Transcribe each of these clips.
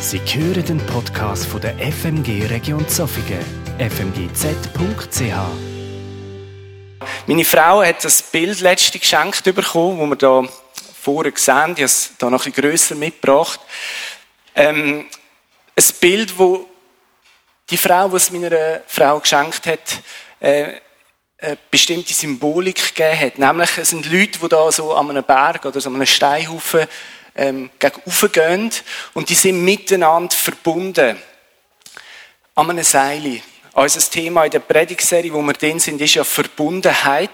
Sie hören den Podcast von der FMG Region Zofingen, fmgz.ch. Meine Frau hat das Bild letzte geschenkt bekommen, wo wir da vorher sehen. Ich habe es da noch bisschen grösser mitgebracht. Ähm, ein Bild, wo die Frau, die es meiner Frau geschenkt hat, äh, eine bestimmte Symbolik gegeben hat. Nämlich, es sind Leute, die da so an einem Berg oder so an einem Steinhaufen ähm, gehen und die sind miteinander verbunden. An einem Seil. Unser Thema in der Predigserie, wo wir drin sind, ist ja Verbundenheit.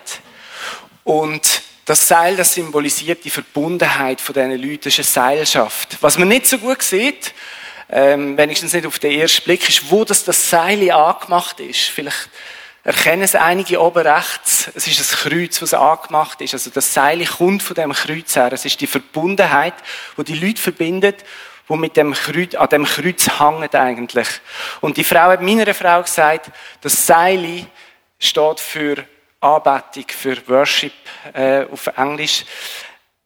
Und das Seil, das symbolisiert die Verbundenheit von diesen Leuten. Ist eine Seilschaft. Was man nicht so gut sieht, ähm, wenigstens nicht auf den ersten Blick, ist, wo das, das Seil angemacht ist. Vielleicht erkennen es einige oben rechts. Es ist ein Kreuz, das angemacht ist. Also das Seil kommt von dem Kreuz her. Es ist die Verbundenheit, wo die Leute verbindet, wo mit dem Kreuz, an dem Kreuz hängt eigentlich. Und die Frau hat meiner Frau gesagt, das Seil steht für Anbetung, für Worship äh, auf Englisch.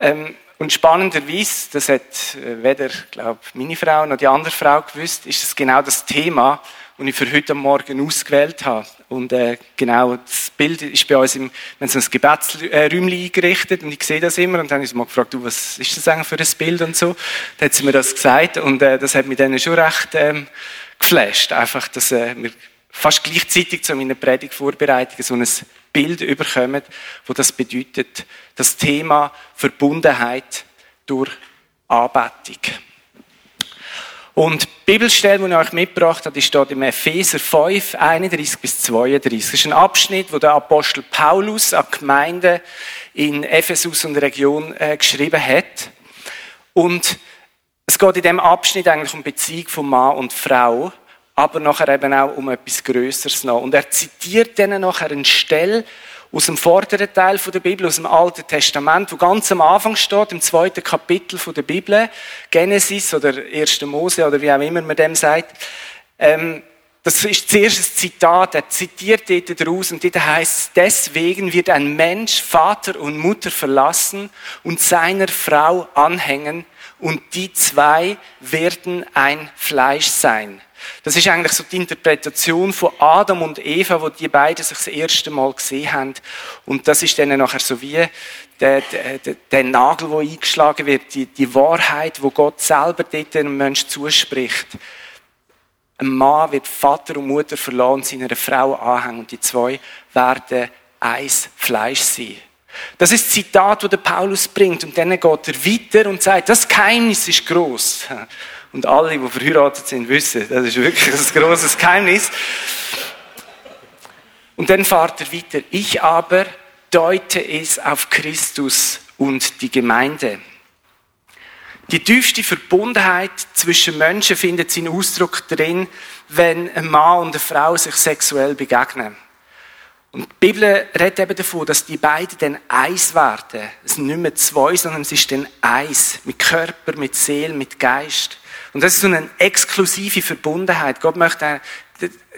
Ähm, und spannenderweise, das hat äh, weder, glaube meine Frau noch die andere Frau gewusst, ist es genau das Thema, das ich für heute Morgen ausgewählt habe. Und äh, genau, das Bild ist bei uns, im, haben so ein Gebetsräumchen eingerichtet und ich sehe das immer und dann habe ich mal gefragt, du, was ist das eigentlich für ein Bild und so. Dann hat sie mir das gesagt und äh, das hat mich dann schon recht ähm, geflasht. Einfach, dass äh, wir fast gleichzeitig zu meiner Predigtvorbereitung so ein Bild überkommen, wo das bedeutet, das Thema Verbundenheit durch Anbetung. Und die Bibelstelle, die ich euch mitgebracht habe, die steht im Epheser 5, 31 bis 32. Das ist ein Abschnitt, wo der Apostel Paulus an Gemeinden in Ephesus und der Region äh, geschrieben hat. Und es geht in diesem Abschnitt eigentlich um Beziehung von Mann und Frau, aber nachher eben auch um etwas Größeres noch. Und er zitiert dann nachher eine Stelle, aus dem vorderen Teil der Bibel, aus dem Alten Testament, wo ganz am Anfang steht, im zweiten Kapitel der Bibel, Genesis oder 1. Mose oder wie auch immer man dem sagt. Ähm, das ist zuerst ein Zitat, er zitiert dort daraus und dort heißt deswegen wird ein Mensch Vater und Mutter verlassen und seiner Frau anhängen und die zwei werden ein Fleisch sein. Das ist eigentlich so die Interpretation von Adam und Eva, wo die beiden sich das erste Mal gesehen haben. Und das ist dann nachher so wie der, der, der Nagel, der eingeschlagen wird, die, die Wahrheit, wo Gott selber dort Menschen zuspricht. Ein Mann wird Vater und Mutter verlassen und seiner Frau anhängen und die zwei werden eins Fleisch sein. Das ist das Zitat, das der Paulus bringt und dann geht er weiter und sagt, das Geheimnis ist groß. Und alle, die verheiratet sind, wissen, das ist wirklich ein großes Geheimnis. Und dann fahrt er weiter. Ich aber deute es auf Christus und die Gemeinde. Die tiefste Verbundenheit zwischen Menschen findet seinen Ausdruck drin, wenn ein Mann und eine Frau sich sexuell begegnen. Und die Bibel redet eben davon, dass die beiden dann eins werden. Es sind nicht mehr zwei, sondern es ist dann eins. Mit Körper, mit Seele, mit Geist. Und das ist so eine exklusive Verbundenheit. Gott möchte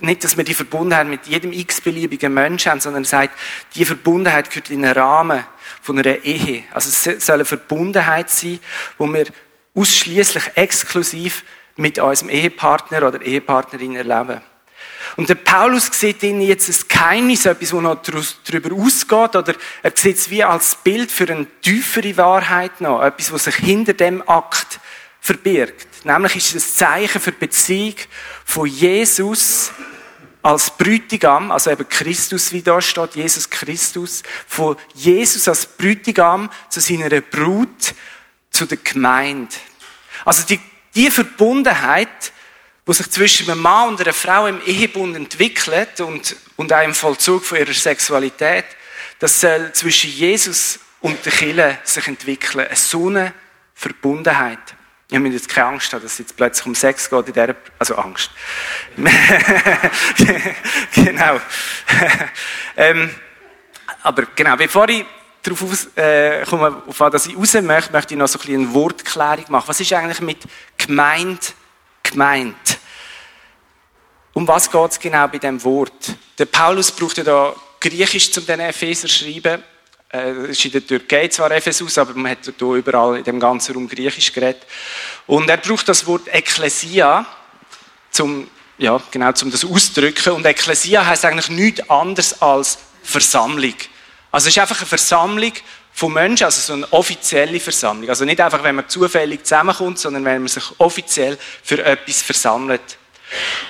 nicht, dass wir die Verbundenheit mit jedem x-beliebigen Menschen haben, sondern er sagt, die Verbundenheit gehört in den Rahmen von einer Ehe. Also es soll eine Verbundenheit sein, wo wir ausschließlich exklusiv mit unserem Ehepartner oder Ehepartnerin erleben. Und der Paulus sieht in jetzt ein Geheimnis, etwas, das noch darüber ausgeht, oder er sieht es wie als Bild für eine tiefere Wahrheit noch, etwas, was sich hinter dem Akt verbirgt. Nämlich ist es ein Zeichen für die Beziehung von Jesus als Brütigam, also eben Christus, wie da steht, Jesus Christus, von Jesus als Brütigam zu seiner Brut, zu der Gemeinde. Also die, die Verbundenheit, wo sich zwischen einem Mann und einer Frau im Ehebund entwickelt und, und auch im Vollzug von ihrer Sexualität, das soll zwischen Jesus und der Kirche sich entwickeln. Eine so eine Verbundenheit. Ich habe jetzt keine Angst dass es jetzt plötzlich um Sex geht in dieser, also Angst. genau. ähm, aber genau, bevor ich darauf aus, äh, komme, auf was ich raus möchte, möchte ich noch so ein bisschen eine Wortklärung machen. Was ist eigentlich mit gemeint, gemeint? Um was geht es genau bei dem Wort? Der Paulus braucht ja da Griechisch, um den Epheser zu schreiben. Äh, ist in der Türkei zwar Ephesus, aber man hat hier überall in dem ganzen Raum Griechisch geredet. Und er braucht das Wort Ekklesia, zum, ja, genau, zum das auszudrücken. Und Ekklesia heißt eigentlich nichts anderes als Versammlung. Also es ist einfach eine Versammlung von Menschen, also so eine offizielle Versammlung. Also nicht einfach, wenn man zufällig zusammenkommt, sondern wenn man sich offiziell für etwas versammelt.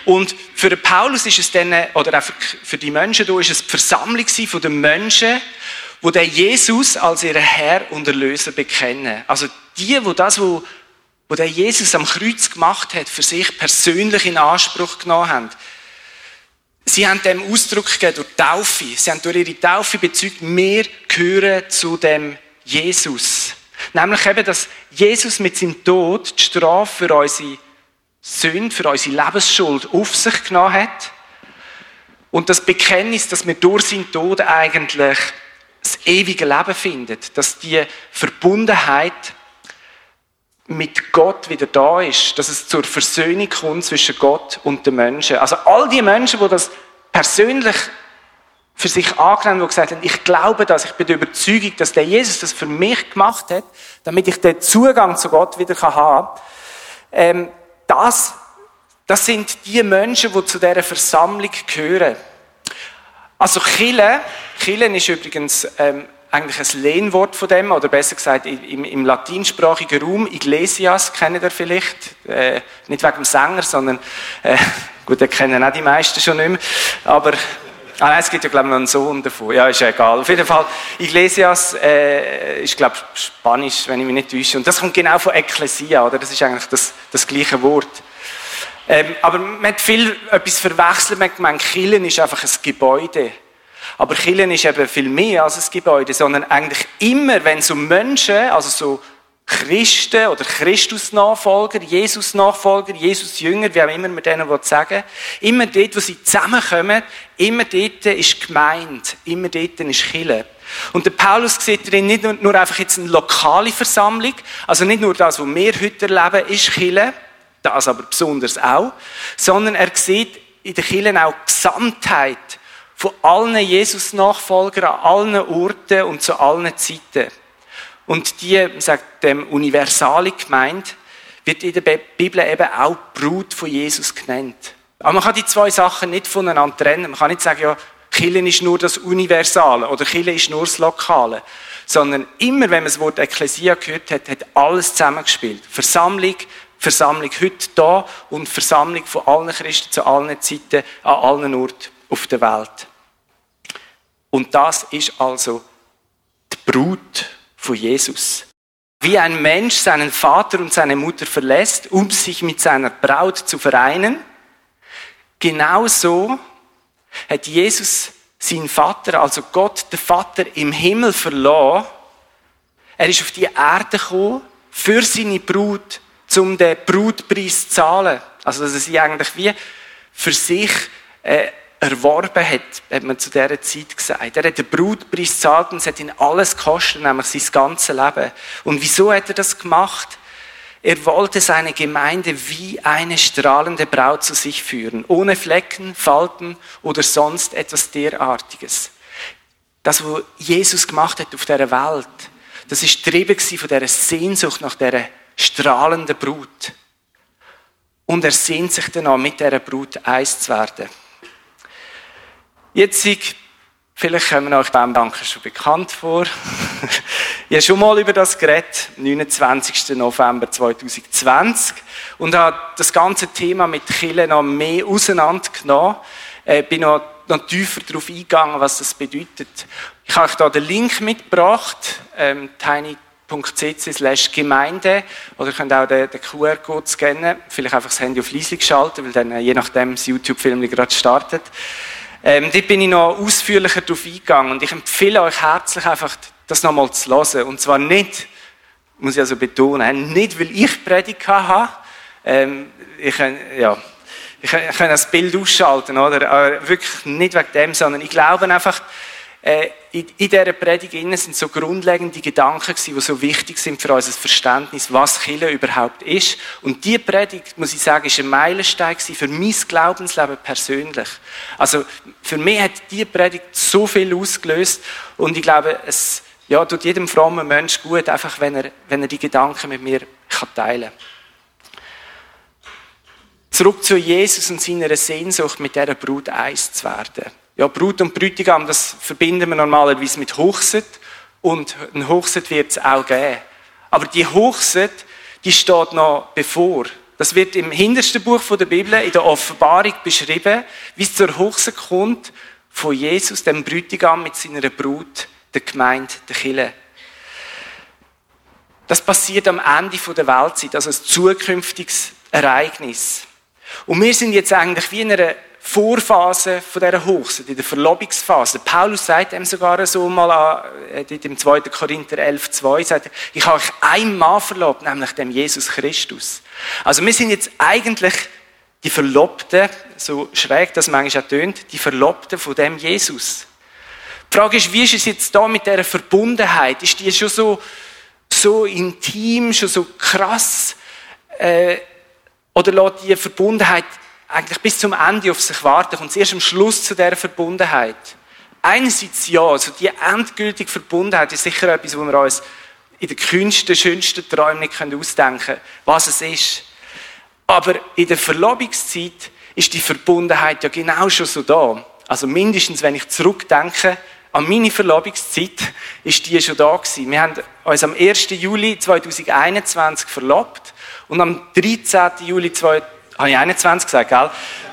Und für Paulus ist es dann, oder auch für die Menschen hier, ist es die Versammlung von den Menschen, wo der Jesus als ihren Herr und Erlöser bekennen. Also die, wo das, wo, wo der Jesus am Kreuz gemacht hat, für sich persönlich in Anspruch genommen haben. Sie haben dem Ausdruck gegeben durch Taufe. Sie haben durch ihre Taufe bezeugt, wir gehören zu dem Jesus. Nämlich eben, dass Jesus mit seinem Tod die Strafe für unsere Sünde, für unsere Lebensschuld auf sich genommen hat. Und das Bekenntnis, dass wir durch seinen Tod eigentlich das ewige Leben findet, dass die Verbundenheit mit Gott wieder da ist, dass es zur Versöhnung kommt zwischen Gott und den Menschen. Also all die Menschen, die das persönlich für sich angenommen die gesagt haben, ich glaube das, ich bin der Überzeugung, dass der Jesus das für mich gemacht hat, damit ich den Zugang zu Gott wieder haben kann, ähm, das, das sind die Menschen, die zu dieser Versammlung gehören. Also Chile, Chile ist übrigens ähm, eigentlich ein Lehnwort von dem, oder besser gesagt im, im latinsprachigen Raum, Iglesias, kennt ihr vielleicht, äh, nicht wegen dem Sänger, sondern, äh, gut, den kennen auch die meisten schon nicht mehr, aber Ah, nein, es gibt ja, glaube ich, noch einen Sohn davon. Ja, ist ja egal. Auf jeden Fall, Iglesias äh, ist, glaube ich, Spanisch, wenn ich mich nicht täusche. Und das kommt genau von Ecclesia, oder? Das ist eigentlich das, das gleiche Wort. Ähm, aber man hat viel etwas verwechselt. Man meint, Killen ist einfach ein Gebäude. Aber Killen ist eben viel mehr als ein Gebäude, sondern eigentlich immer, wenn es um Menschen, also so Christen oder Christus-Nachfolger, Jesus-Nachfolger, Jesus-Jünger, wie auch immer man denen sagen immer dort, wo sie zusammenkommen, immer dort ist gemeint, immer dort ist Kirche. Und der Paulus sieht darin nicht nur einfach jetzt eine lokale Versammlung, also nicht nur das, was wir heute erleben, ist Kirche, das aber besonders auch, sondern er sieht in der Kirche auch die Gesamtheit von allen Jesus-Nachfolgern an allen Orten und zu allen Zeiten. Und die, sagt dem universale gemeint, wird in der Bibel eben auch Brut von Jesus genannt. Aber man kann die zwei Sachen nicht voneinander trennen. Man kann nicht sagen, ja, Killen ist nur das Universale oder Killen ist nur das Lokale. Sondern immer, wenn man das Wort Ekklesia gehört hat, hat alles zusammengespielt. Versammlung, Versammlung heute da und Versammlung von allen Christen zu allen Zeiten, an allen Orten auf der Welt. Und das ist also die Brut von Jesus. Wie ein Mensch seinen Vater und seine Mutter verlässt, um sich mit seiner Braut zu vereinen, genauso hat Jesus seinen Vater, also Gott, der Vater im Himmel verloren. Er ist auf die Erde gekommen, für seine Brut, um den Brutpreis zu zahlen. Also, dass er sie eigentlich wie für sich äh, erworben hat, hat man zu dieser Zeit gesagt. Er hat den Brutpreis gezahlt und es hat ihn alles gekostet, nämlich sein ganzes Leben. Und wieso hat er das gemacht? Er wollte seine Gemeinde wie eine strahlende Braut zu sich führen, ohne Flecken, Falten oder sonst etwas derartiges. Das, was Jesus gemacht hat auf dieser Welt, das ist getrieben von dieser Sehnsucht nach dieser strahlenden Brut. Und er sehnt sich danach, mit dieser Brut eins zu werden. Jetzt, vielleicht kommen euch beim Danken schon bekannt vor. ich habe schon mal über das geredet, 29. November 2020, und habe das ganze Thema mit Chile noch mehr auseinandergenommen. Ich bin noch, noch tiefer darauf eingegangen, was das bedeutet. Ich habe euch da den Link mitgebracht, ähm, tiny.cc slash Gemeinde, oder ihr könnt auch den, den QR-Code scannen, vielleicht einfach das Handy auf leise schalten, weil dann äh, je nachdem das YouTube-Film gerade startet. Ähm, dort bin ich noch ausführlicher darauf eingegangen und ich empfehle euch herzlich einfach, das nochmal zu hören. Und zwar nicht, muss ich also betonen, nicht, weil ich Predigt habe. Ähm, ich, ja, ich, ich kann das Bild ausschalten, oder? Aber wirklich nicht wegen dem, sondern ich glaube einfach, äh, in, dieser Predigt sind so grundlegende Gedanken gewesen, die so wichtig sind für unser Verständnis, was Kirche überhaupt ist. Und die Predigt, muss ich sagen, ist ein Meilenstein für mein Glaubensleben persönlich. Also, für mich hat die Predigt so viel ausgelöst und ich glaube, es, ja, tut jedem frommen Mensch gut, einfach wenn er, wenn er die Gedanken mit mir kann teilen kann. zurück zu Jesus und seiner Sehnsucht, mit dieser Brut eins zu werden. Ja, Brut und Brütigam, das verbinden wir normalerweise mit Hochzeit und ein Hochzeit wird es auch geben. Aber die Hochzeit, die steht noch bevor. Das wird im hintersten Buch der Bibel, in der Offenbarung beschrieben, wie es zur Hochzeit kommt von Jesus, dem Brütigam mit seiner Brut, der Gemeinde, der Kille. Das passiert am Ende der Weltzeit, also ein zukünftiges Ereignis. Und wir sind jetzt eigentlich wie in einer Vorphase von dieser Hochzeit, in der Verlobungsphase. Paulus sagt ihm sogar so mal äh, im 2. Korinther 11, 2, sagt ich habe euch einmal verlobt, nämlich dem Jesus Christus. Also wir sind jetzt eigentlich die Verlobten, so schräg das manchmal auch tönt, die Verlobten von dem Jesus. Die Frage ist, wie ist es jetzt da mit dieser Verbundenheit? Ist die schon so, so intim, schon so krass? Äh, oder lässt die Verbundenheit eigentlich bis zum Ende auf sich warten? Kommt es erst am Schluss zu dieser Verbundenheit? Einerseits ja, also die endgültige Verbundenheit ist sicher etwas, wo wir uns in den kühnsten, schönsten Träumen nicht ausdenken können, was es ist. Aber in der Verlobungszeit ist die Verbundenheit ja genau schon so da. Also mindestens, wenn ich zurückdenke an meine Verlobungszeit, ist die schon da gewesen. Wir haben uns am 1. Juli 2021 verlobt und am 13. Juli 2021 gesagt, gell?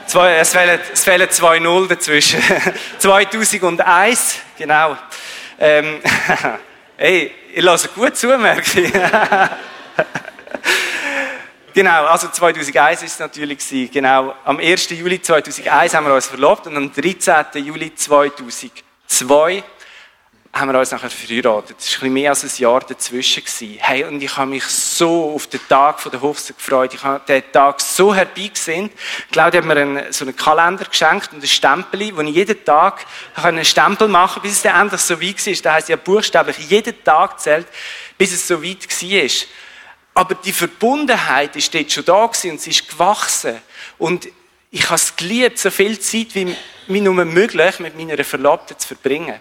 Zwei, es fehlen, es fehlen zwei Null dazwischen. 2001, genau. Ähm, hey, ich lasse gut zu, merke ich. Genau, also 2001 ist es natürlich Genau, am 1. Juli 2001 haben wir uns verlobt und am 13. Juli 2002 haben wir uns nachher verheiratet. Es war ein mehr als ein Jahr dazwischen. Hey, und ich habe mich so auf den Tag der Hochzeit gefreut. Ich habe den Tag so herbeigesehen. Claudia hat mir einen, so einen Kalender geschenkt und ein Stempel, wo ich jeden Tag einen Stempel machen konnte, bis es dann endlich so weit war. Das heisst ja buchstäblich, jeden Tag zählt, bis es so weit war. Aber die Verbundenheit ist dort schon da und sie ist gewachsen. Und ich habe es geliebt, so viel Zeit wie mir nur möglich mit meiner Verlobten zu verbringen.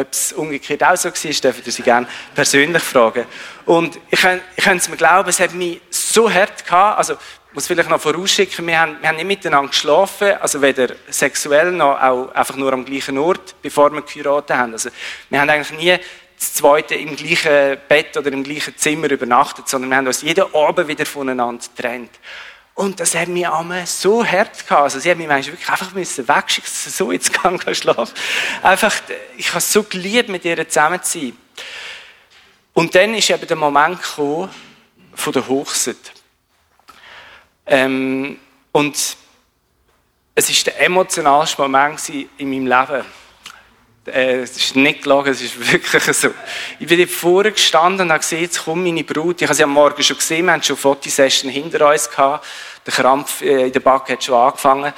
Ob es umgekehrt auch so war, dürfen Sie gerne persönlich fragen. Und ich, ich kann es mir glauben, es hat mich so hart gehabt, also muss vielleicht noch vorausschicken, wir haben, wir haben nicht miteinander geschlafen, also weder sexuell noch auch einfach nur am gleichen Ort, bevor wir geheiratet haben. Also wir haben eigentlich nie das zweite im gleichen Bett oder im gleichen Zimmer übernachtet, sondern wir haben uns jeden Abend wieder voneinander getrennt. Und das hat mich einmal so hart gehabt. Also, sie hat mich manchmal wirklich einfach müssen wegschicken, dass so ins Gang schlafen. Einfach, ich habe so geliebt, mit ihr zusammen zu sein. Und dann ist eben der Moment gekommen, von der Hochzeit. Ähm, und es ist der emotionalste Moment in meinem Leben. Äh, es ist nicht gelogen, es ist wirklich so. Ich bin dort vorne gestanden und habe gesehen, jetzt kommt meine Brut. Ich habe sie am Morgen schon gesehen, wir hatten schon Fotosession hinter uns gehabt. Der Krampf äh, in der Backe hat schon angefangen.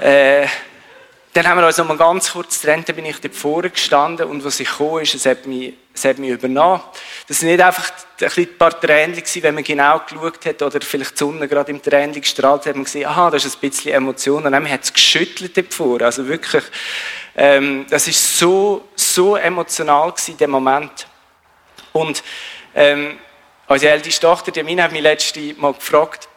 Äh, dann haben wir uns noch mal ganz kurz getrennt, dann bin ich dort vorne gestanden und was ich kam, ist, es hat mich, es hat mich übernommen. Das sind nicht einfach ein paar Tränen wenn man genau geschaut hat oder vielleicht die Sonne gerade im Tränchen gestrahlt hat, hat man gesehen, aha, da ist ein bisschen Emotion und dann hat es geschüttelt dort vorne. Also wirklich, ähm, das ist so, so emotional gewesen, der Moment. Und ähm, unsere älteste Tochter, die Mina, hat mich letztes Mal gefragt,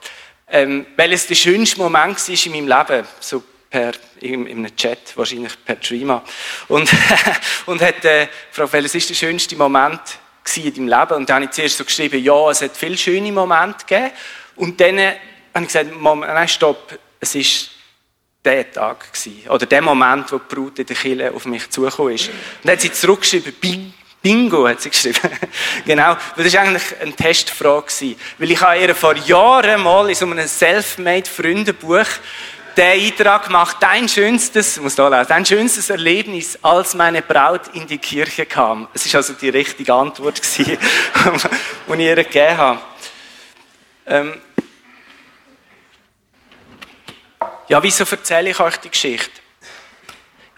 ähm, welches der schönste Moment war in meinem Leben. So per, in, in einem Chat, wahrscheinlich per Dreama. Und, und hat äh, gefragt, welches ist der schönste Moment in deinem Leben? Und dann habe ich zuerst so geschrieben, ja, es hat viele schöne Momente gegeben. Und dann äh, habe ich gesagt, nein, stopp, es ist der Tag gewesen, oder der Moment, wo die Brut in der Kille auf mich zugekommen ist. Und dann hat sie zurückgeschrieben, Bing, Bingo, hat sie geschrieben. genau, weil das war eigentlich eine Testfrage. Weil ich habe ihr vor Jahren mal in so einem Selfmade-Freundebuch den Eintrag gemacht, dein schönstes, muss da lesen, dein schönstes Erlebnis, als meine Braut in die Kirche kam. Es ist also die richtige Antwort die ich ihr gegeben habe. Ähm, ja, wieso erzähle ich euch die Geschichte?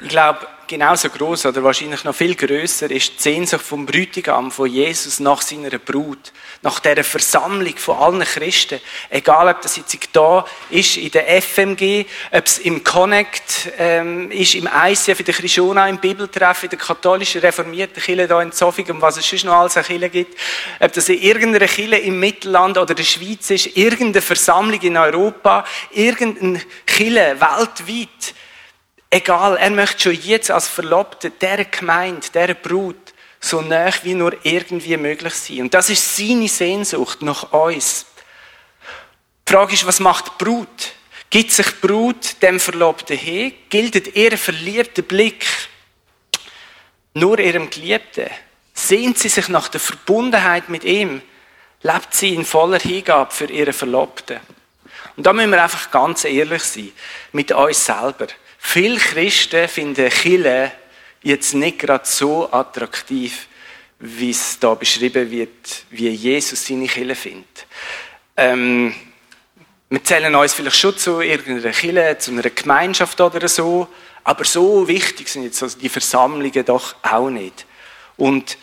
ich glaube, genauso groß oder wahrscheinlich noch viel größer ist die Sehnsucht vom Bräutigam, von Jesus nach seiner Brut, nach dieser Versammlung von allen Christen. Egal, ob das jetzt da ist in der FMG, ob es im Connect ähm, ist, im ICF, in der Christiona, im Bibeltreff, in der katholischen reformierten Kirche hier in Zofingen, was es sonst noch alles an Kirche gibt, ob das in irgendeiner Kirche im Mittelland oder der Schweiz ist, irgendeine Versammlung in Europa, irgendeine Kirche weltweit, Egal, er möchte schon jetzt als Verlobter der Gemeinde, der Brut, so nah wie nur irgendwie möglich sein. Und das ist seine Sehnsucht nach uns. Die Frage ist, was macht die Brut? Gibt sich die Brut dem Verlobten hin? Gilt ihr verliebter Blick nur ihrem Geliebten? Sehnt sie sich nach der Verbundenheit mit ihm? Lebt sie in voller Hingabe für ihre Verlobten? Und da müssen wir einfach ganz ehrlich sein mit uns selber. Viele Christen finden Chile jetzt nicht gerade so attraktiv, wie es da beschrieben wird, wie Jesus seine Chile findet. Ähm, wir zählen uns vielleicht schon zu irgendeiner Chile, zu einer Gemeinschaft oder so, aber so wichtig sind jetzt also die Versammlungen doch auch nicht. Und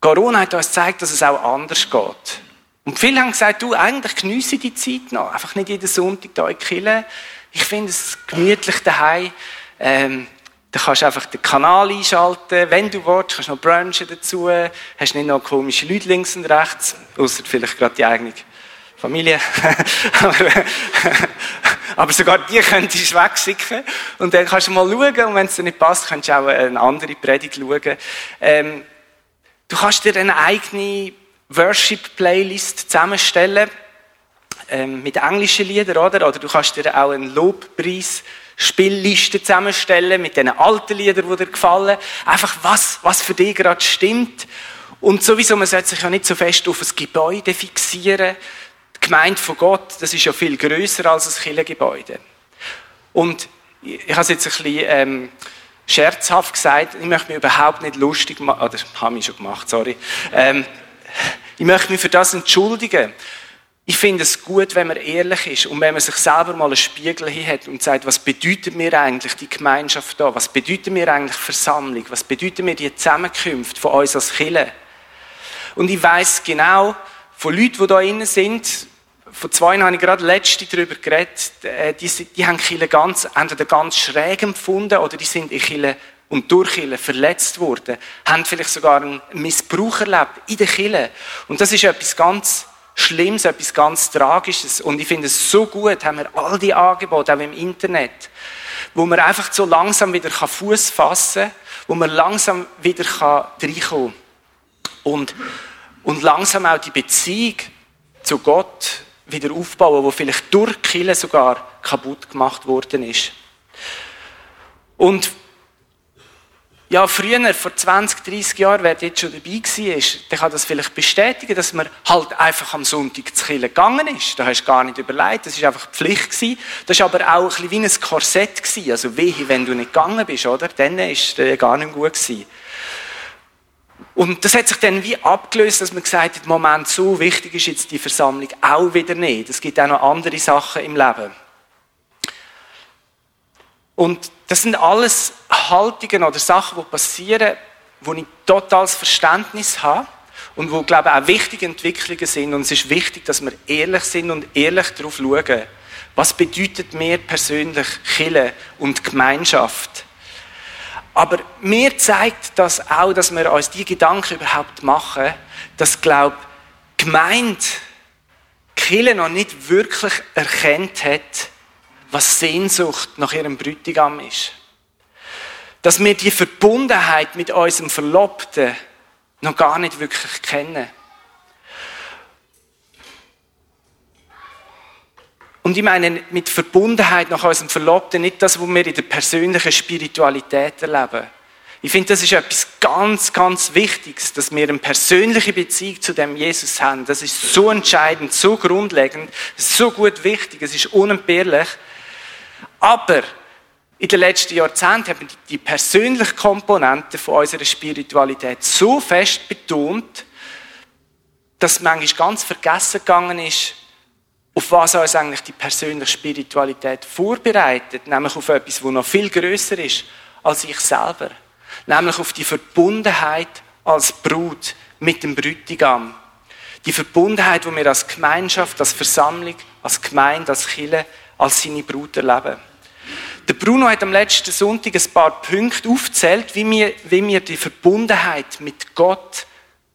Corona hat uns gezeigt, dass es auch anders geht. Und viele haben gesagt, du, eigentlich geniesse die Zeit noch. Einfach nicht jeden Sonntag da in Kirche. Ich finde es gemütlich daheim. Ähm, da kannst du einfach den Kanal einschalten, wenn du willst, kannst du noch brunchen dazu, hast nicht noch komische Leute links und rechts, außer vielleicht gerade die eigene Familie. aber, sogar die könntest du wegschicken und dann kannst du mal schauen und wenn es dir nicht passt, kannst du auch eine andere Predigt schauen. Ähm, du kannst dir eine eigene Worship-Playlist zusammenstellen ähm, mit englischen Liedern, oder? Oder du kannst dir auch einen Lobpreis Spielliste zusammenstellen mit den alten Liedern, die dir gefallen. Einfach was, was für dich gerade stimmt. Und sowieso, man sollte sich ja nicht so fest auf ein Gebäude fixieren. Die Gemeinde von Gott, das ist ja viel größer als ein Kirchengebäude. Und ich habe es jetzt ein bisschen ähm, scherzhaft gesagt, ich möchte mich überhaupt nicht lustig machen, oder habe ich schon gemacht, sorry. Ähm, ich möchte mich für das entschuldigen. Ich finde es gut, wenn man ehrlich ist und wenn man sich selber mal einen Spiegel hin hat und sagt, was bedeutet mir eigentlich die Gemeinschaft da? Was bedeutet mir eigentlich Versammlung? Was bedeutet mir die Zusammenkunft von uns als Kirche? Und ich weiß genau, von Leuten, die da innen sind, von zwei habe ich gerade letzte darüber geredet, äh, die, die haben Kirche ganz, entweder ganz schräg empfunden oder die sind in Kirche und durch Kirche verletzt worden, haben vielleicht sogar einen Missbrauch erlebt in der Kirche. Und das ist etwas ganz Schlimmes, etwas ganz Tragisches. Und ich finde es so gut, haben wir all die Angebote, auch im Internet, wo man einfach so langsam wieder Fuß fassen kann, wo man langsam wieder reinkommen kann. Und, und langsam auch die Beziehung zu Gott wieder aufbauen, wo vielleicht durch Kille sogar kaputt gemacht worden ist. Und ja, früher, vor 20, 30 Jahren, wer jetzt schon dabei war, der kann das vielleicht bestätigen, dass man halt einfach am Sonntag zu Kirche gegangen ist. Da hast du gar nicht überlegt, das war einfach Pflicht gewesen. Das war aber auch ein bisschen wie ein Korsett gewesen. Also wehe, wenn du nicht gegangen bist, oder? Dann ist es gar nicht gut gewesen. Und das hat sich dann wie abgelöst, dass man gesagt hat, Moment, so wichtig ist jetzt die Versammlung auch wieder nicht. Es gibt auch noch andere Sachen im Leben. Und das sind alles Haltungen oder Sachen, die passieren, wo ich totales Verständnis habe und wo, glaube ich, auch wichtige Entwicklungen sind. Und es ist wichtig, dass wir ehrlich sind und ehrlich darauf schauen, was bedeutet mir persönlich Chille und Gemeinschaft. Aber mir zeigt das auch, dass wir uns die Gedanken überhaupt machen, dass, glaube ich, Gemeinde Chille noch nicht wirklich erkennt hat, was Sehnsucht nach ihrem Brütigam ist. Dass wir die Verbundenheit mit unserem Verlobten noch gar nicht wirklich kennen. Und ich meine mit Verbundenheit nach unserem Verlobten nicht das, was wir in der persönlichen Spiritualität erleben. Ich finde, das ist etwas ganz, ganz Wichtiges, dass wir eine persönliche Beziehung zu dem Jesus haben. Das ist so entscheidend, so grundlegend, so gut wichtig, es ist unentbehrlich. Aber in den letzten Jahrzehnten haben wir die persönliche Komponente von unserer Spiritualität so fest betont, dass manchmal ganz vergessen gegangen ist, auf was uns eigentlich die persönliche Spiritualität vorbereitet, nämlich auf etwas, wo noch viel größer ist als ich selber. Nämlich auf die Verbundenheit als Brut mit dem Brütigam. Die Verbundenheit, wo wir als Gemeinschaft, als Versammlung, als Gemeinde, als Kille, als seine Brut erleben. Der Bruno hat am letzten Sonntag ein paar Punkte aufgezählt, wie wir, wie wir die Verbundenheit mit Gott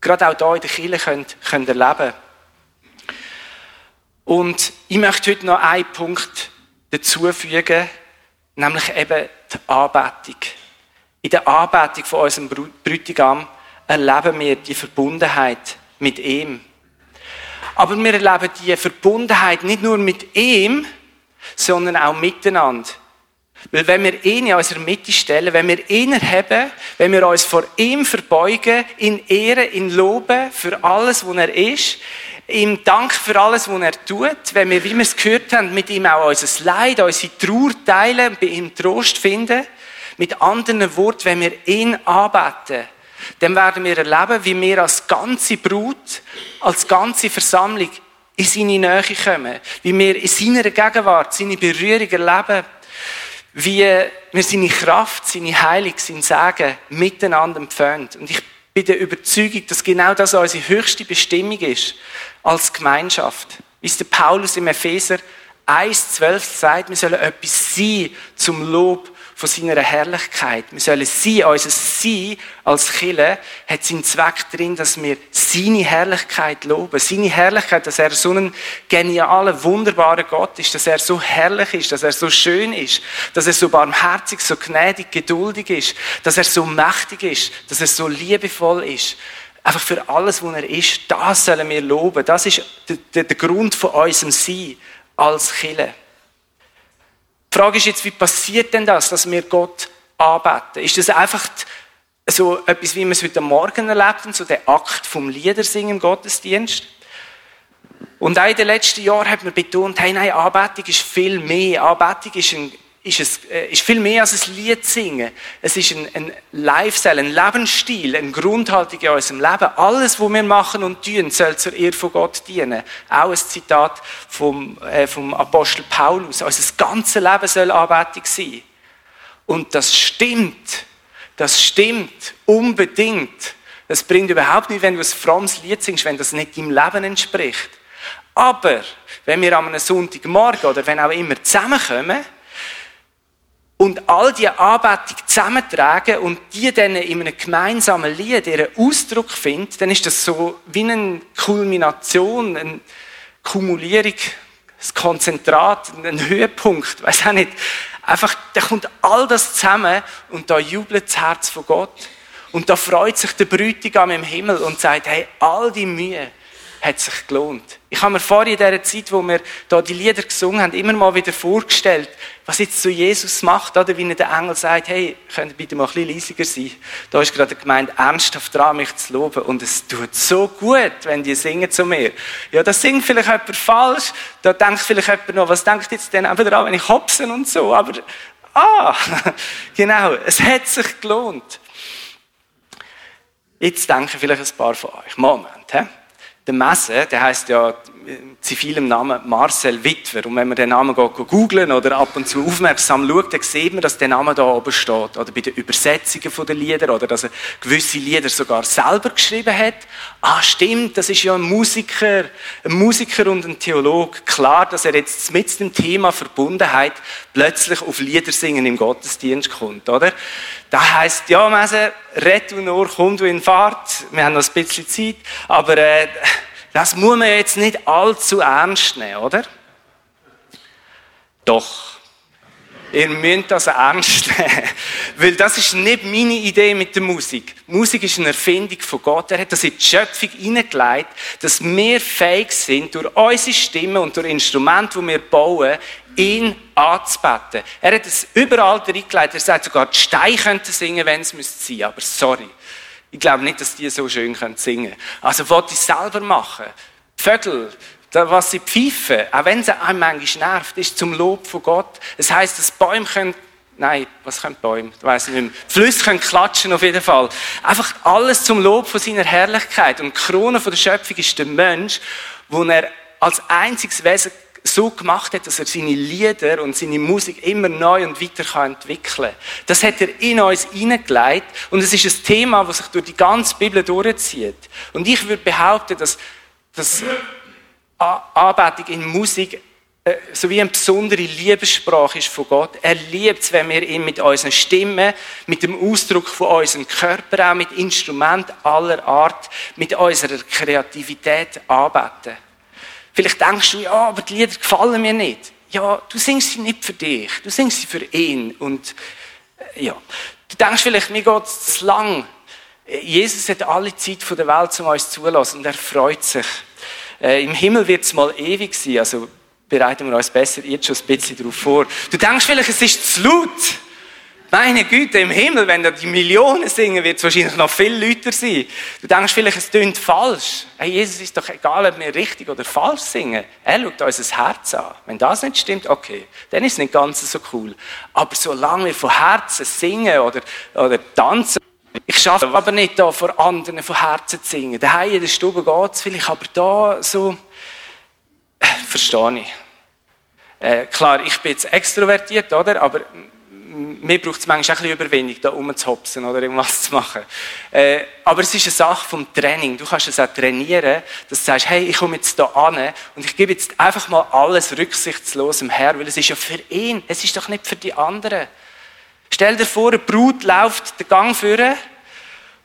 gerade auch hier in der Kirche können, können erleben Und ich möchte heute noch einen Punkt dazufügen, nämlich eben die Anbetung. In der Anbetung von unserem Brütigam erleben wir die Verbundenheit mit ihm. Aber wir erleben die Verbundenheit nicht nur mit ihm, sondern auch miteinander. Weil wenn wir ihn in unserer Mitte stellen, wenn wir ihn erheben, wenn wir uns vor ihm verbeugen, ihn ehren, ihn loben für alles, was er ist, ihm Dank für alles, was er tut, wenn wir, wie wir es gehört haben, mit ihm auch unser Leid, unsere Trauer teilen, bei ihm Trost finden, mit anderen Worten, wenn wir ihn anbeten, dann werden wir erleben, wie wir als ganze Brut, als ganze Versammlung in seine Nähe kommen, wie wir in seiner Gegenwart seine Berührung erleben, wie wir seine Kraft, seine Heilung, sein Segen miteinander empfangen. Und ich bin der Überzeugung, dass genau das unsere höchste Bestimmung ist als Gemeinschaft. Wie es der Paulus im Epheser 1,12 sagt, wir sollen etwas sein zum Lob von seiner Herrlichkeit. Wir sollen sein, unser Sein als Kille hat seinen Zweck drin, dass wir seine Herrlichkeit loben. Seine Herrlichkeit, dass er so ein genialer, wunderbarer Gott ist, dass er so herrlich ist, dass er so schön ist, dass er so barmherzig, so gnädig, geduldig ist, dass er so mächtig ist, dass er so liebevoll ist. Einfach für alles, was er ist, das sollen wir loben. Das ist der, der, der Grund von unserem Sein als Kille. Die Frage ist jetzt, wie passiert denn das, dass wir Gott anbeten? Ist das einfach so etwas, wie wir es heute Morgen erlebt so der Akt vom Liedersingen im Gottesdienst? Und auch in den letzten Jahren hat man betont, hey, nein, Anbetung ist viel mehr. Anbetung ist ein ist es äh, ist viel mehr als ein Lied singen. Es ist ein, ein Lifestyle, ein Lebensstil, eine Grundhaltung in unserem Leben. Alles, was wir machen und tun, soll zur Ehre von Gott dienen. Auch ein Zitat vom, äh, vom Apostel Paulus. Unser ganzes Leben soll Anbetung sein. Und das stimmt. Das stimmt. Unbedingt. Das bringt überhaupt nicht, wenn du ein frommes Lied singst, wenn das nicht deinem Leben entspricht. Aber, wenn wir am Sonntagmorgen oder wenn auch immer zusammenkommen, und all die Anbetung zusammentragen und die dann in einem gemeinsamen Lied ihren Ausdruck finden, dann ist das so wie eine Kulmination, eine Kumulierung, ein Konzentrat, ein Höhepunkt, weiß auch nicht. Einfach, da kommt all das zusammen und da jubelt das Herz von Gott. Und da freut sich der Brütigam im Himmel und sagt, hey, all die Mühe, hat sich gelohnt. Ich habe mir vorhin in dieser Zeit, wo wir da die Lieder gesungen haben, immer mal wieder vorgestellt, was jetzt so Jesus macht, oder wie der Engel sagt, hey, könnt ihr bitte mal ein bisschen leisiger sein? Da ist gerade gemeint, ernsthaft dran, mich zu loben. Und es tut so gut, wenn die singen zu mir. Ja, das singt vielleicht jemand falsch. Da denkt vielleicht jemand noch, was denkt jetzt denn einfach dran, wenn ich hopsen und so. Aber, ah, genau, es hat sich gelohnt. Jetzt denken vielleicht ein paar von euch, Moment, hä? Der Messe, der heißt ja zivilem Namen Marcel Witwer. Und wenn man den Namen googlen oder ab und zu aufmerksam schaut, dann sieht man, dass der Name da oben steht. Oder bei den Übersetzungen der Lieder oder dass er gewisse Lieder sogar selber geschrieben hat. Ah, stimmt, das ist ja ein Musiker, ein Musiker und ein Theolog. Klar, dass er jetzt mit dem Thema Verbundenheit plötzlich auf Liedersingen im Gottesdienst kommt, oder? Da heißt ja, Messe, red du nur, komm du in Fahrt. Wir haben noch ein bisschen Zeit, aber äh, das muss man jetzt nicht allzu ernst nehmen, oder? Doch. Ihr müsst das ernst nehmen. Weil das ist nicht meine Idee mit der Musik. Musik ist eine Erfindung von Gott. Er hat das in die Schöpfung hineingelegt, dass wir fähig sind, durch unsere Stimme und durch Instrumente, die wir bauen, ihn anzubeten. Er hat es überall reingelegt. Er sagt sogar, die Steine könnten singen, wenn es sein müsste. Aber sorry. Ich glaube nicht, dass die so schön singen können. Also, was die selber machen. Die Vögel, was sie pfeifen, auch wenn sie einem manchmal nervt, ist zum Lob von Gott. Es heisst, dass Bäume können Nein, was können Bäume? Ich weiss nicht mehr. Flüsse können klatschen auf jeden Fall. Einfach alles zum Lob von seiner Herrlichkeit. Und die Krone von der Schöpfung ist der Mensch, wo er als einziges Wesen so gemacht hat, dass er seine Lieder und seine Musik immer neu und weiter entwickeln kann. Das hat er in uns hineingelegt und es ist ein Thema, das sich durch die ganze Bibel durchzieht. Und ich würde behaupten, dass, dass Anbetung in Musik äh, so wie eine besondere Liebessprache ist von Gott. Er liebt es, wenn wir ihn mit unseren Stimmen, mit dem Ausdruck von unserem Körper, auch mit Instrumenten aller Art, mit unserer Kreativität anbeten. Vielleicht denkst du, ja, aber die Lieder gefallen mir nicht. Ja, du singst sie nicht für dich, du singst sie für ihn. Und äh, ja, du denkst vielleicht, mir geht es zu lang. Jesus hat alle Zeit der Welt um uns zulassen und er freut sich. Äh, Im Himmel wird es mal ewig sein. Also bereiten wir uns besser jetzt schon ein bisschen darauf vor. Du denkst vielleicht, es ist zu laut. Meine Güte, im Himmel, wenn da die Millionen singen, wird es wahrscheinlich noch viel lauter sein. Du denkst vielleicht, es klingt falsch. Hey, Jesus ist doch egal, ob wir richtig oder falsch singen. Er schaut unser Herz an. Wenn das nicht stimmt, okay, dann ist es nicht ganz so cool. Aber solange wir von Herzen singen oder, oder tanzen, ich schaffe aber nicht da vor anderen von Herzen zu singen. Daheim in der Stube geht es vielleicht, aber da so, äh, verstehe ich. Äh, klar, ich bin jetzt extrovertiert, oder? Aber mir braucht es manchmal ein bisschen Überwindung, da rumzuhopsen oder irgendwas zu machen. Äh, aber es ist eine Sache vom Training. Du kannst es auch trainieren, dass du sagst, hey, ich komme jetzt da an und ich gebe jetzt einfach mal alles rücksichtslos im Herr, weil es ist ja für ihn, es ist doch nicht für die anderen. Stell dir vor, eine Brut läuft den Gang führen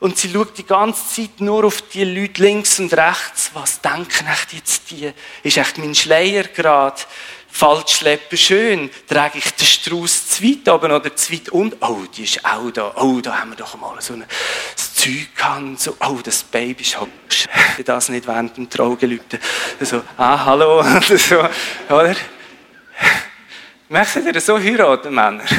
und sie schaut die ganze Zeit nur auf die Leute links und rechts. Was denken echt jetzt die? Ist echt mein Schleier gerade? Faltschlepper schön? Trage ich den Strauß zu weit oben oder zu weit unten? Oh, die ist auch da. Oh, da haben wir doch mal so ein Zeug gehabt. So, oh, das Baby ist hübsch. Das nicht während dem Traugelübden. So, ah, hallo. so, oder? Möchtet ihr so heiraten, Männer?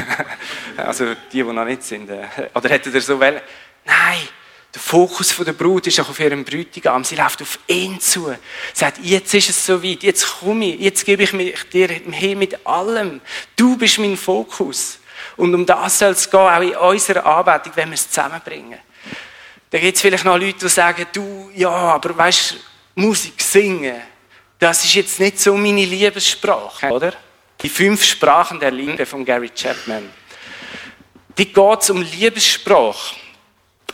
Also, die, die noch nicht sind. Äh, oder hättet ihr so well? Nein. Der Fokus der Brut ist auch auf ihrem Bräutigam. Sie läuft auf ihn zu. Sie sagt, jetzt ist es soweit, jetzt komme ich, jetzt gebe ich mich dir hin mit allem. Du bist mein Fokus. Und um das soll es gehen, auch in unserer Anbetung, wenn wir es zusammenbringen. Da gibt es vielleicht noch Leute, die sagen, du, ja, aber weißt Musik singen, das ist jetzt nicht so meine Liebessprache, oder? Die fünf Sprachen der Liebe von Gary Chapman. Die geht es um Liebessprache.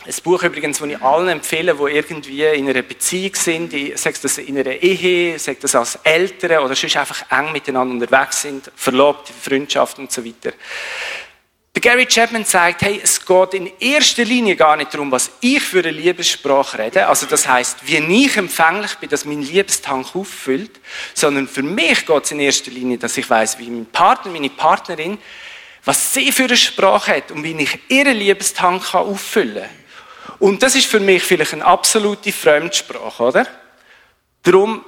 Ein Buch übrigens, das ich allen empfehle, die irgendwie in einer Beziehung sind, sei das in einer Ehe, sei das als Eltern oder sonst einfach eng miteinander unterwegs sind, verlobt, Freundschaft und so weiter. Der Gary Chapman sagt, hey, es geht in erster Linie gar nicht darum, was ich für eine Liebessprache rede, also das heißt, wie ich empfänglich bin, dass mein Liebestank auffüllt, sondern für mich geht es in erster Linie, dass ich weiß, wie mein Partner, meine Partnerin, was sie für eine Sprache hat und wie ich ihren Liebestank auffüllen kann. Und das ist für mich vielleicht eine absolute Fremdsprache, oder? Darum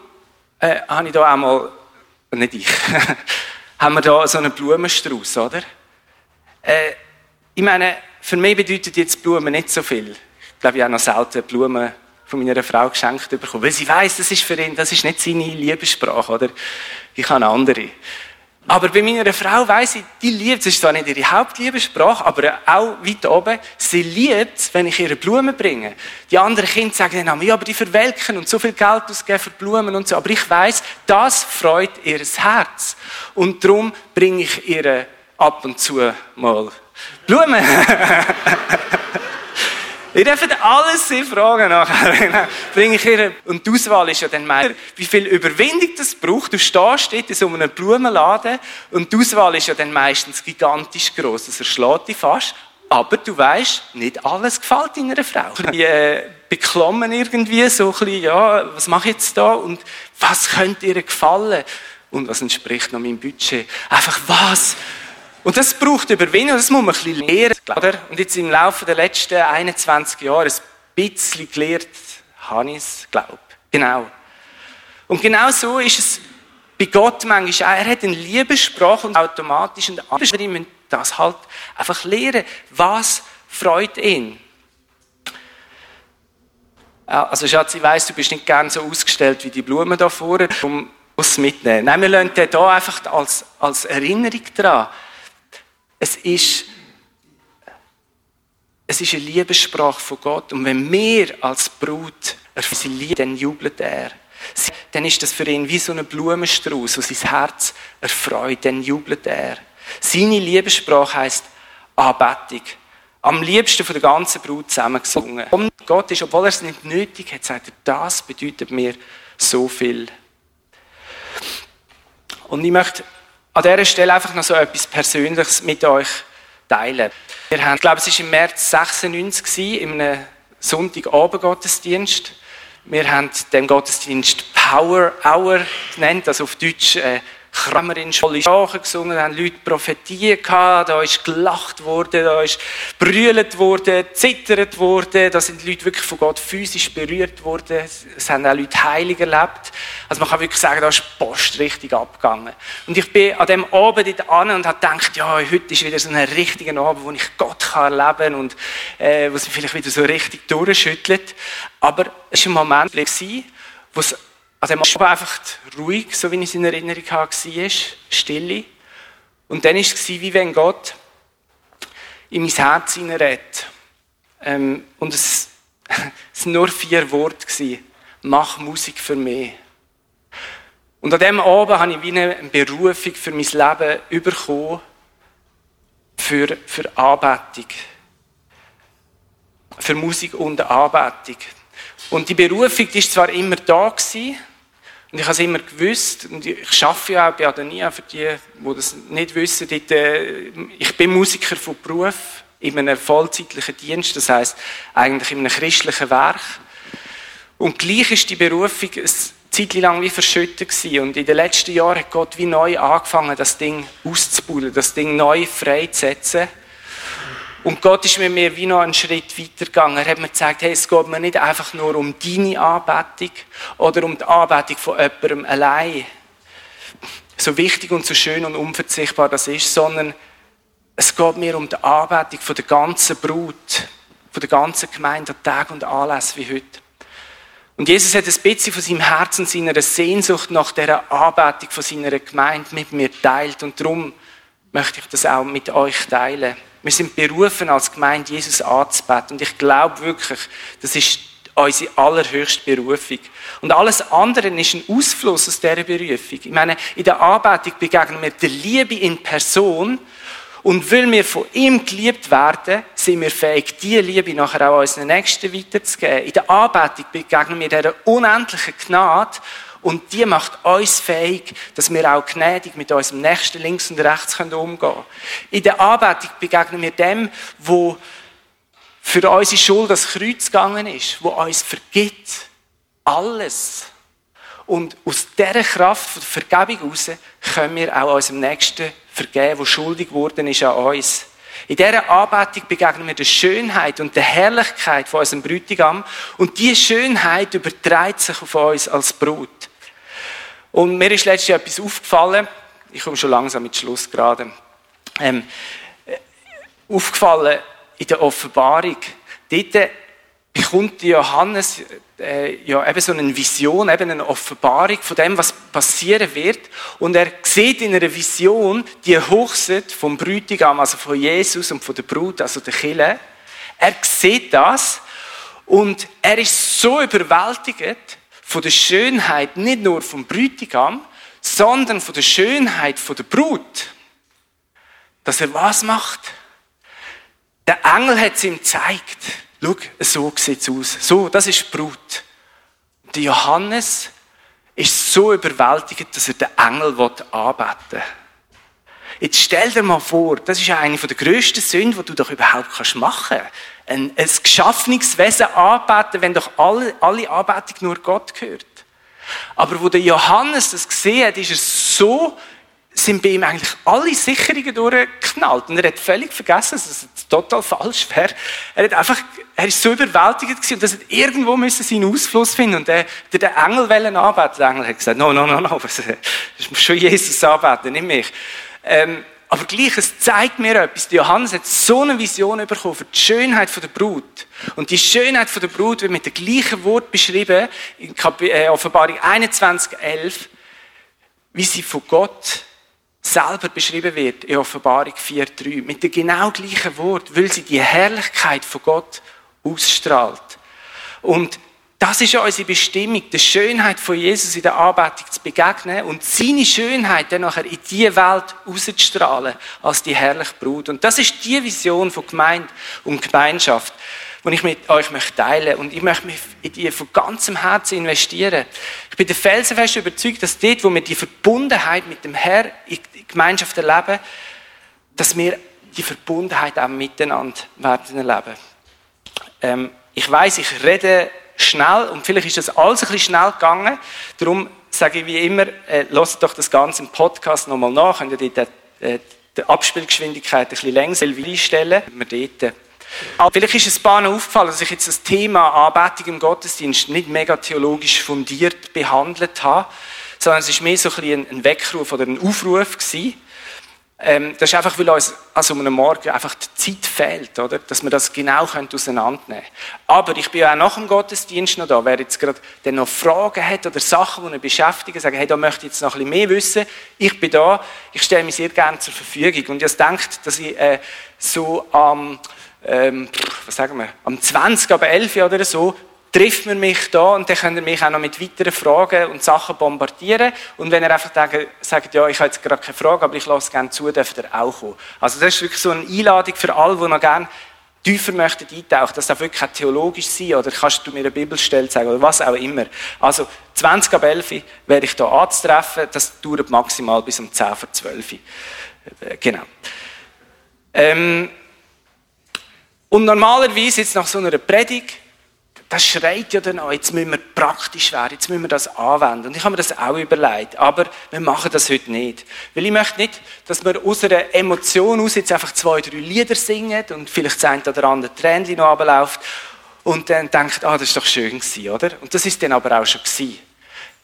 äh, habe ich da auch mal, nicht ich, haben wir da so einen Blumenstrauß, oder? Äh, ich meine, für mich bedeutet jetzt Blumen nicht so viel. Ich glaube, ich habe noch selten Blumen von meiner Frau geschenkt bekommen, weil sie weiß, das ist für ihn, das ist nicht seine Liebessprache, oder? Ich habe eine andere. Aber bei meiner Frau weiss ich, die liebt, es ist zwar nicht ihre Hauptliebessprache, aber auch weit oben, sie liebt wenn ich ihre Blumen bringe. Die anderen Kinder sagen dann, ja, aber die verwelken und so viel Geld ausgeben für Blumen und so. Aber ich weiss, das freut ihr Herz. Und darum bringe ich ihr ab und zu mal Blumen. Ihr dürft alles sie fragen nachher. Bringe ich ihr. Und die Auswahl ist ja dann meistens, wie viel Überwindung das braucht. Du stehst dort in so einem Blumenladen und die Auswahl ist ja dann meistens gigantisch groß. Das erschlägt dich fast. Aber du weißt, nicht alles gefällt deiner Frau. Die äh, beklommen irgendwie so ein bisschen, ja, was mache ich jetzt da und was könnte ihr gefallen? Und was entspricht noch meinem Budget? Einfach was? Und das braucht Überwindung, das muss man ein bisschen lernen. Und jetzt im Laufe der letzten 21 Jahre ein bisschen gelernt, habe ich es, glaube Genau. Und genau so ist es bei Gott manchmal. Er hat eine Liebessprache und automatisch und andere müssen das halt einfach lernen. Was freut ihn? Also Schatz, ich weiss, du bist nicht gern so ausgestellt wie die Blumen da vorne, um es mitnehmen. Nein, wir lernen den hier einfach als, als Erinnerung daran. Es ist, es ist eine Liebessprache von Gott. Und wenn wir als Brut sie lieben, dann jubelt er. dann ist das für ihn wie so ein Blumenstrauß, wo sein Herz erfreut, dann jubelt er. Seine Liebessprache heisst Anbetung. Am liebsten von der ganzen Brut zusammengesungen. Und Gott ist, obwohl er es nicht nötig hat, sagt er, das bedeutet mir so viel. Und ich möchte an dieser Stelle einfach noch so etwas Persönliches mit euch teilen. Wir haben, ich glaube, es war im März 96 in einem Sonntagabend-Gottesdienst. Wir haben den Gottesdienst Power Hour genannt, also auf Deutsch äh, Kramer in volle Sprache gesungen, da haben Leute Prophetien gehabt, da ist gelacht worden, da ist brüllt worden, zittert worden, da sind Leute wirklich von Gott physisch berührt worden, es haben auch Leute heilig erlebt. Also man kann wirklich sagen, da ist die Post richtig abgegangen. Und ich bin an dem Abend dort an und habe gedacht, ja, heute ist wieder so ein richtiger Abend, wo ich Gott kann erleben kann und äh, wo sie vielleicht wieder so richtig durchschüttelt. Aber es war ein Moment, wo es also er war einfach ruhig, so wie ich es in Erinnerung war, stille. Und dann war es wie wenn Gott in mein Herz hineinredet. Ähm, und es, waren nur vier Worte. Mach Musik für mich. Und an diesem Abend habe ich wie eine Berufung für mein Leben bekommen, für, für Anbetung. Für Musik und Anbetung. Und die Berufung die ist zwar immer da gewesen, und ich habe es immer gewusst, und ich arbeite ja auch bei Adania, für die, die das nicht wissen, dort, äh, ich bin Musiker von Beruf, in einem vollzeitlichen Dienst, das heißt eigentlich in einem christlichen Werk. Und gleich ist die Berufung eine Zeit lang wie verschüttet gewesen. Und in den letzten Jahren hat Gott wie neu angefangen, das Ding auszubauen, das Ding neu freizusetzen. Und Gott ist mit mir wie noch einen Schritt weiter gegangen. Er hat mir gesagt, hey, es geht mir nicht einfach nur um deine Anbetung oder um die Anbetung von jemandem allein. So wichtig und so schön und unverzichtbar das ist, sondern es geht mir um die Anbetung von der ganzen Brut, von der ganzen Gemeinde an Tag und Anlass wie heute. Und Jesus hat ein bisschen von seinem Herzen, seiner Sehnsucht nach dieser Anbetung von seiner Gemeinde mit mir teilt. Und darum möchte ich das auch mit euch teilen. Wir sind berufen, als Gemeinde Jesus anzubeten. Und ich glaube wirklich, das ist unsere allerhöchste Berufung. Und alles andere ist ein Ausfluss aus dieser Berufung. Ich meine, in der Anbetung begegnen wir der Liebe in Person. Und weil wir von ihm geliebt werden, sind wir fähig, diese Liebe nachher auch unseren Nächsten weiterzugeben. In der Anbetung begegnen wir dieser unendlichen Gnade und die macht uns fähig, dass wir auch gnädig mit unserem Nächsten links und rechts umgehen können. In der Anbetung begegnen wir dem, wo für unsere Schuld das Kreuz gegangen ist, wo uns vergibt. Alles. Und aus dieser Kraft der Vergebung heraus können wir auch unserem Nächsten vergeben, der schuldig geworden ist an uns. In dieser Anbetung begegnen wir der Schönheit und der Herrlichkeit von unserem Bräutigam. Und diese Schönheit überträgt sich auf uns als Brut. Und mir ist letztens etwas aufgefallen. Ich komme schon langsam mit Schluss gerade. Ähm, äh, aufgefallen in der Offenbarung. Dort bekommt Johannes äh, ja eben so eine Vision, eben eine Offenbarung von dem, was passieren wird. Und er sieht in einer Vision die Hochzeit vom Bräutigam, also von Jesus und von der Brut, also der Kille. Er sieht das und er ist so überwältigt, von der Schönheit nicht nur vom Bräutigam, sondern von der Schönheit von der Brut. Dass er was macht? Der Engel hat es ihm gezeigt. Schau, so sieht es aus. So, das ist die Brut. Der Johannes ist so überwältigt, dass er den Engel anbeten will. Jetzt stell dir mal vor, das ist eine der grössten Sünden, die du doch überhaupt machen kannst. Ein, ein geschaffenes Wesen anbeten, wenn doch alle, alle Anbetung nur Gott gehört. Aber wo der Johannes das gesehen hat, ist es so, sind bei ihm eigentlich alle Sicherungen durchgeknallt. Und er hat völlig vergessen, dass es total falsch wäre. Er hat einfach, er ist so überwältigt gewesen, und das hat irgendwo müssen seinen Ausfluss finden. Und der, der den Engel wollen anbeten. Der Engel hat gesagt, no, no, no, no, das muss schon Jesus anbeten, nicht mich. Ähm, aber gleich, es zeigt mir etwas. Johannes hat so eine Vision bekommen für die Schönheit der Brut. Und die Schönheit der Brut wird mit dem gleichen Wort beschrieben in äh, Offenbarung 21, 11, wie sie von Gott selber beschrieben wird in Offenbarung 4,3. Mit dem genau gleichen Wort, weil sie die Herrlichkeit von Gott ausstrahlt. Und Das ist unsere Bestimmung, der Schönheit von Jesus in der Anbetung zu begegnen und seine Schönheit dann nachher in diese Welt rauszustrahlen als die herrliche Brut. Und das ist die Vision von Gemeinde und Gemeinschaft, die ich mit euch möchte teilen Und ich möchte mich in die von ganzem Herzen investieren. Ich bin der felsenfest überzeugt, dass dort, wo wir die Verbundenheit mit dem Herr in Gemeinschaft erleben, dass wir die Verbundenheit auch miteinander werden erleben. Ähm, ich weiß, ich rede schnell und vielleicht ist das alles ein bisschen schnell gegangen. Darum sage ich wie immer, äh, lasst doch das Ganze im Podcast nochmal nach. Könnt ihr dort, äh, die Abspielgeschwindigkeit ein bisschen länger einstellen. Wir dort. Vielleicht ist es noch aufgefallen, dass ich jetzt das Thema Anbetung im Gottesdienst nicht mega theologisch fundiert behandelt habe, sondern es ist mehr so ein, ein Weckruf oder ein Aufruf. Ähm, das ist einfach, weil uns also um einen Morgen einfach die Zeit fehlt, oder? Dass wir das genau auseinandernehmen können. Aber ich bin ja auch nach dem Gottesdienst noch da. Wer jetzt gerade noch Fragen hat oder Sachen, die ihn beschäftigen, sagen, hey, da möchte ich jetzt noch ein bisschen mehr wissen. Ich bin da. Ich stelle mich sehr gerne zur Verfügung. Und ich denkt, dass ich äh, so am, ähm, was sagen wir, am 20, aber 11 oder so trifft man mich da und dann könnt ihr mich auch noch mit weiteren Fragen und Sachen bombardieren. Und wenn ihr einfach sagt, ja, ich habe jetzt gerade keine Frage, aber ich lasse gerne zu, dürft ihr auch kommen. Also das ist wirklich so eine Einladung für alle, die noch gerne tiefer möchten eintauchen. Das darf wirklich auch theologisch sein oder kannst du mir eine Bibelstelle sagen oder was auch immer. Also 20 ab 11 werde ich hier anzutreffen. Das dauert maximal bis um 10 vor 12. Äh, genau. Ähm, und normalerweise jetzt nach so einer Predigt das schreit ja dann auch, jetzt müssen wir praktisch werden, jetzt müssen wir das anwenden. Und ich habe mir das auch überlegt, aber wir machen das heute nicht. Weil ich möchte nicht, dass wir aus einer Emotion aus jetzt einfach zwei, drei Lieder singen und vielleicht das eine oder andere Tränchen noch runterläuft und dann denkt, ah, das ist doch schön gewesen, oder? Und das ist dann aber auch schon gewesen.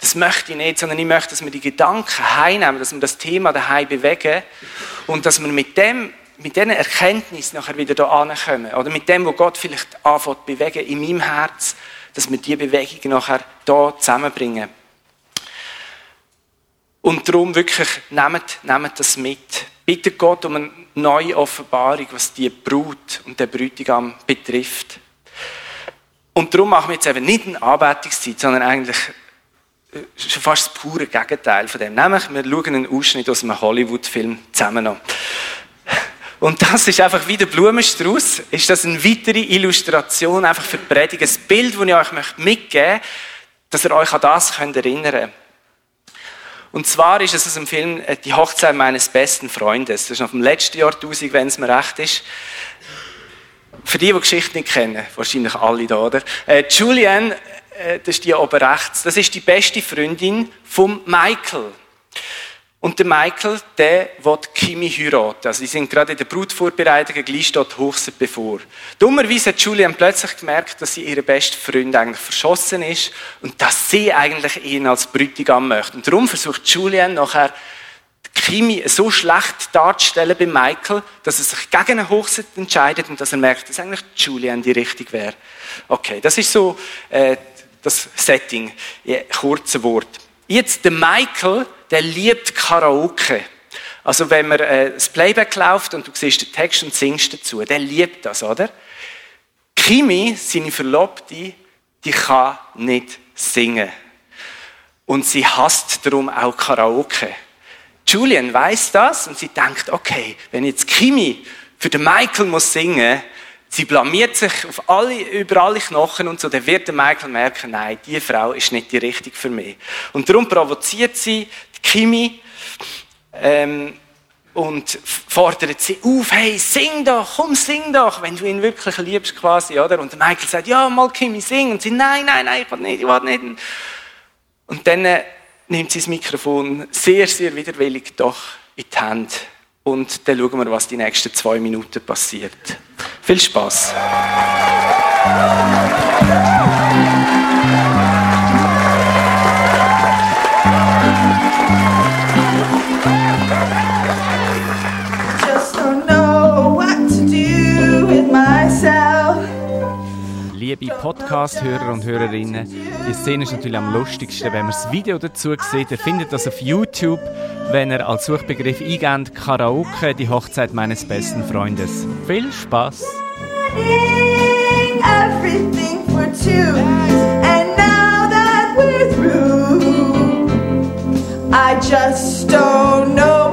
Das möchte ich nicht, sondern ich möchte, dass wir die Gedanken heimnehmen, dass wir das Thema daheim bewegen und dass wir mit dem mit diesen Erkenntnissen nachher wieder hier ankommen. Oder mit dem, was Gott vielleicht anfängt bewegen in meinem Herz, dass wir diese Bewegung nachher hier zusammenbringen. Und darum wirklich, nehmt, nehmt das mit. Bitte Gott um eine neue Offenbarung, was die Brut und der Brütigam betrifft. Und darum machen wir jetzt eben nicht eine Anbetungszeit, sondern eigentlich äh, schon fast das pure Gegenteil von dem. Nämlich, wir schauen einen Ausschnitt aus einem Hollywood-Film zusammen an. Und das ist einfach wie der Blumenstrauß, ist das eine weitere Illustration einfach für die Predigt, ein Bild, das ich euch mitgeben möchte, dass ihr euch an das könnt erinnern könnt. Und zwar ist es aus dem Film äh, Die Hochzeit meines besten Freundes. Das ist noch vom letzten Jahrtausend, wenn es mir recht ist. Für die die Geschichte nicht kennen, wahrscheinlich alle da, oder? Äh, Julianne, äh, das ist die oben rechts, das ist die beste Freundin von Michael. Und der Michael, der will Kimi heiraten. Also, sie sind gerade in der Brutvorbereitung, gleich steht Hochzeit bevor. Dummerweise hat Julian plötzlich gemerkt, dass sie ihre beste Freund eigentlich verschossen ist und dass sie eigentlich ihn als Bräutigam möchte. Und darum versucht Julian nachher, Kimi so schlecht darzustellen bei Michael, dass er sich gegen eine Hochzeit entscheidet und dass er merkt, dass eigentlich Julian die richtig wäre. Okay, das ist so äh, das Setting. Ja, kurze Wort. Jetzt der Michael, der liebt Karaoke. Also wenn man äh, das Playback läuft und du siehst den Text und singst dazu, der liebt das, oder? Kimi, seine Verlobte, die kann nicht singen. Und sie hasst darum auch Karaoke. Julian weiß das und sie denkt, okay, wenn jetzt Kimi für den Michael muss singen, sie blamiert sich auf alle, über alle Knochen und so, dann wird der Michael merken, nein, die Frau ist nicht die richtige für mich. Und darum provoziert sie Kimi ähm, und fordert sie auf, hey, sing doch, komm, sing doch, wenn du ihn wirklich liebst quasi, oder? Und Michael sagt, ja, mal Kimi, sing. Und sie, nein, nein, nein, ich will nicht, ich will nicht. Und dann äh, nimmt sie das Mikrofon sehr, sehr widerwillig doch in die Hand. Und dann schauen wir, was die nächsten zwei Minuten passiert. Viel Spaß. liebe Podcast-Hörer und Hörerinnen. Die Szene ist natürlich am lustigsten, wenn man das Video dazu sieht. Ihr findet das auf YouTube, wenn ihr als Suchbegriff eingeht, Karaoke, die Hochzeit meines besten Freundes. Viel Spaß! I just don't know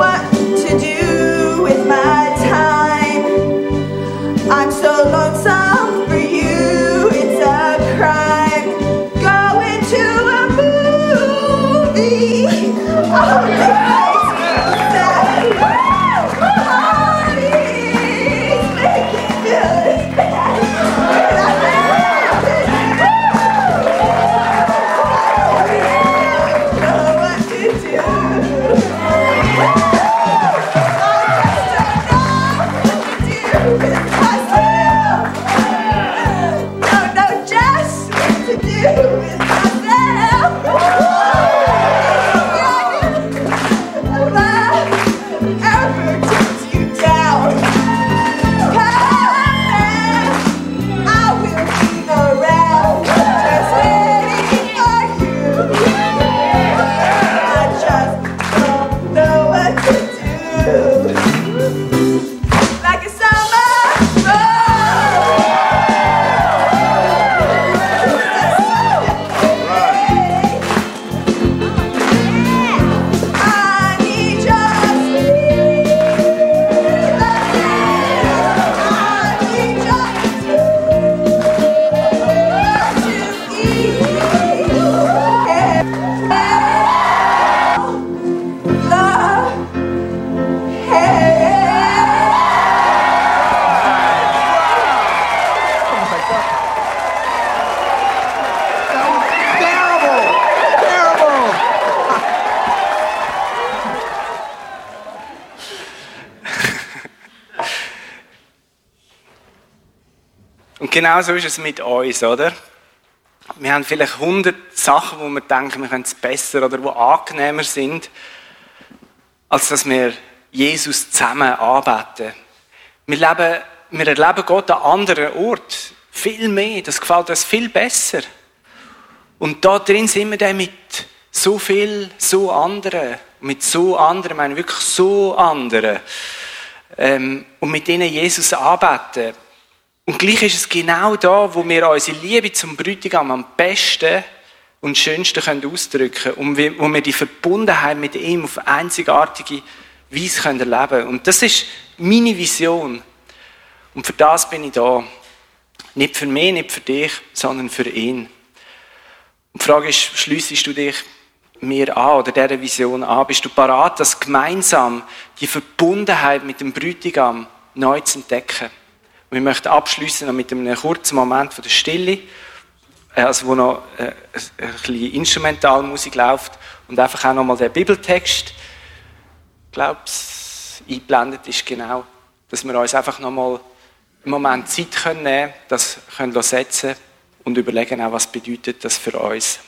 Und genau so ist es mit uns, oder? Wir haben vielleicht hundert Sachen, wo wir denken, wir können es besser oder wo angenehmer sind, als dass wir Jesus zusammen anbeten. Wir, leben, wir erleben Gott an anderen Ort viel mehr. Das gefällt uns viel besser. Und da drin sind wir dann mit so viel, so anderen. Mit so anderen, ich meine wirklich so anderen. Ähm, und mit denen Jesus anbeten. Und gleich ist es genau da, wo wir unsere Liebe zum Bräutigam am besten und schönsten können ausdrücken können. Und wo wir die Verbundenheit mit ihm auf einzigartige Weise können erleben können. Und das ist meine Vision. Und für das bin ich da. Nicht für mich, nicht für dich, sondern für ihn. Und die Frage ist, schliessest du dich mir an oder dieser Vision an? Bist du parat, das gemeinsam die Verbundenheit mit dem Bräutigam neu zu entdecken? Und wir möchten abschließen noch mit einem kurzen Moment von der Stille, äh, also wo noch äh, ein bisschen Instrumentalmusik läuft und einfach auch nochmal der Bibeltext, ich glaube, eingeblendet ist genau, dass wir uns einfach nochmal einen Moment Zeit können nehmen, das können setzen und überlegen auch, was bedeutet das für uns.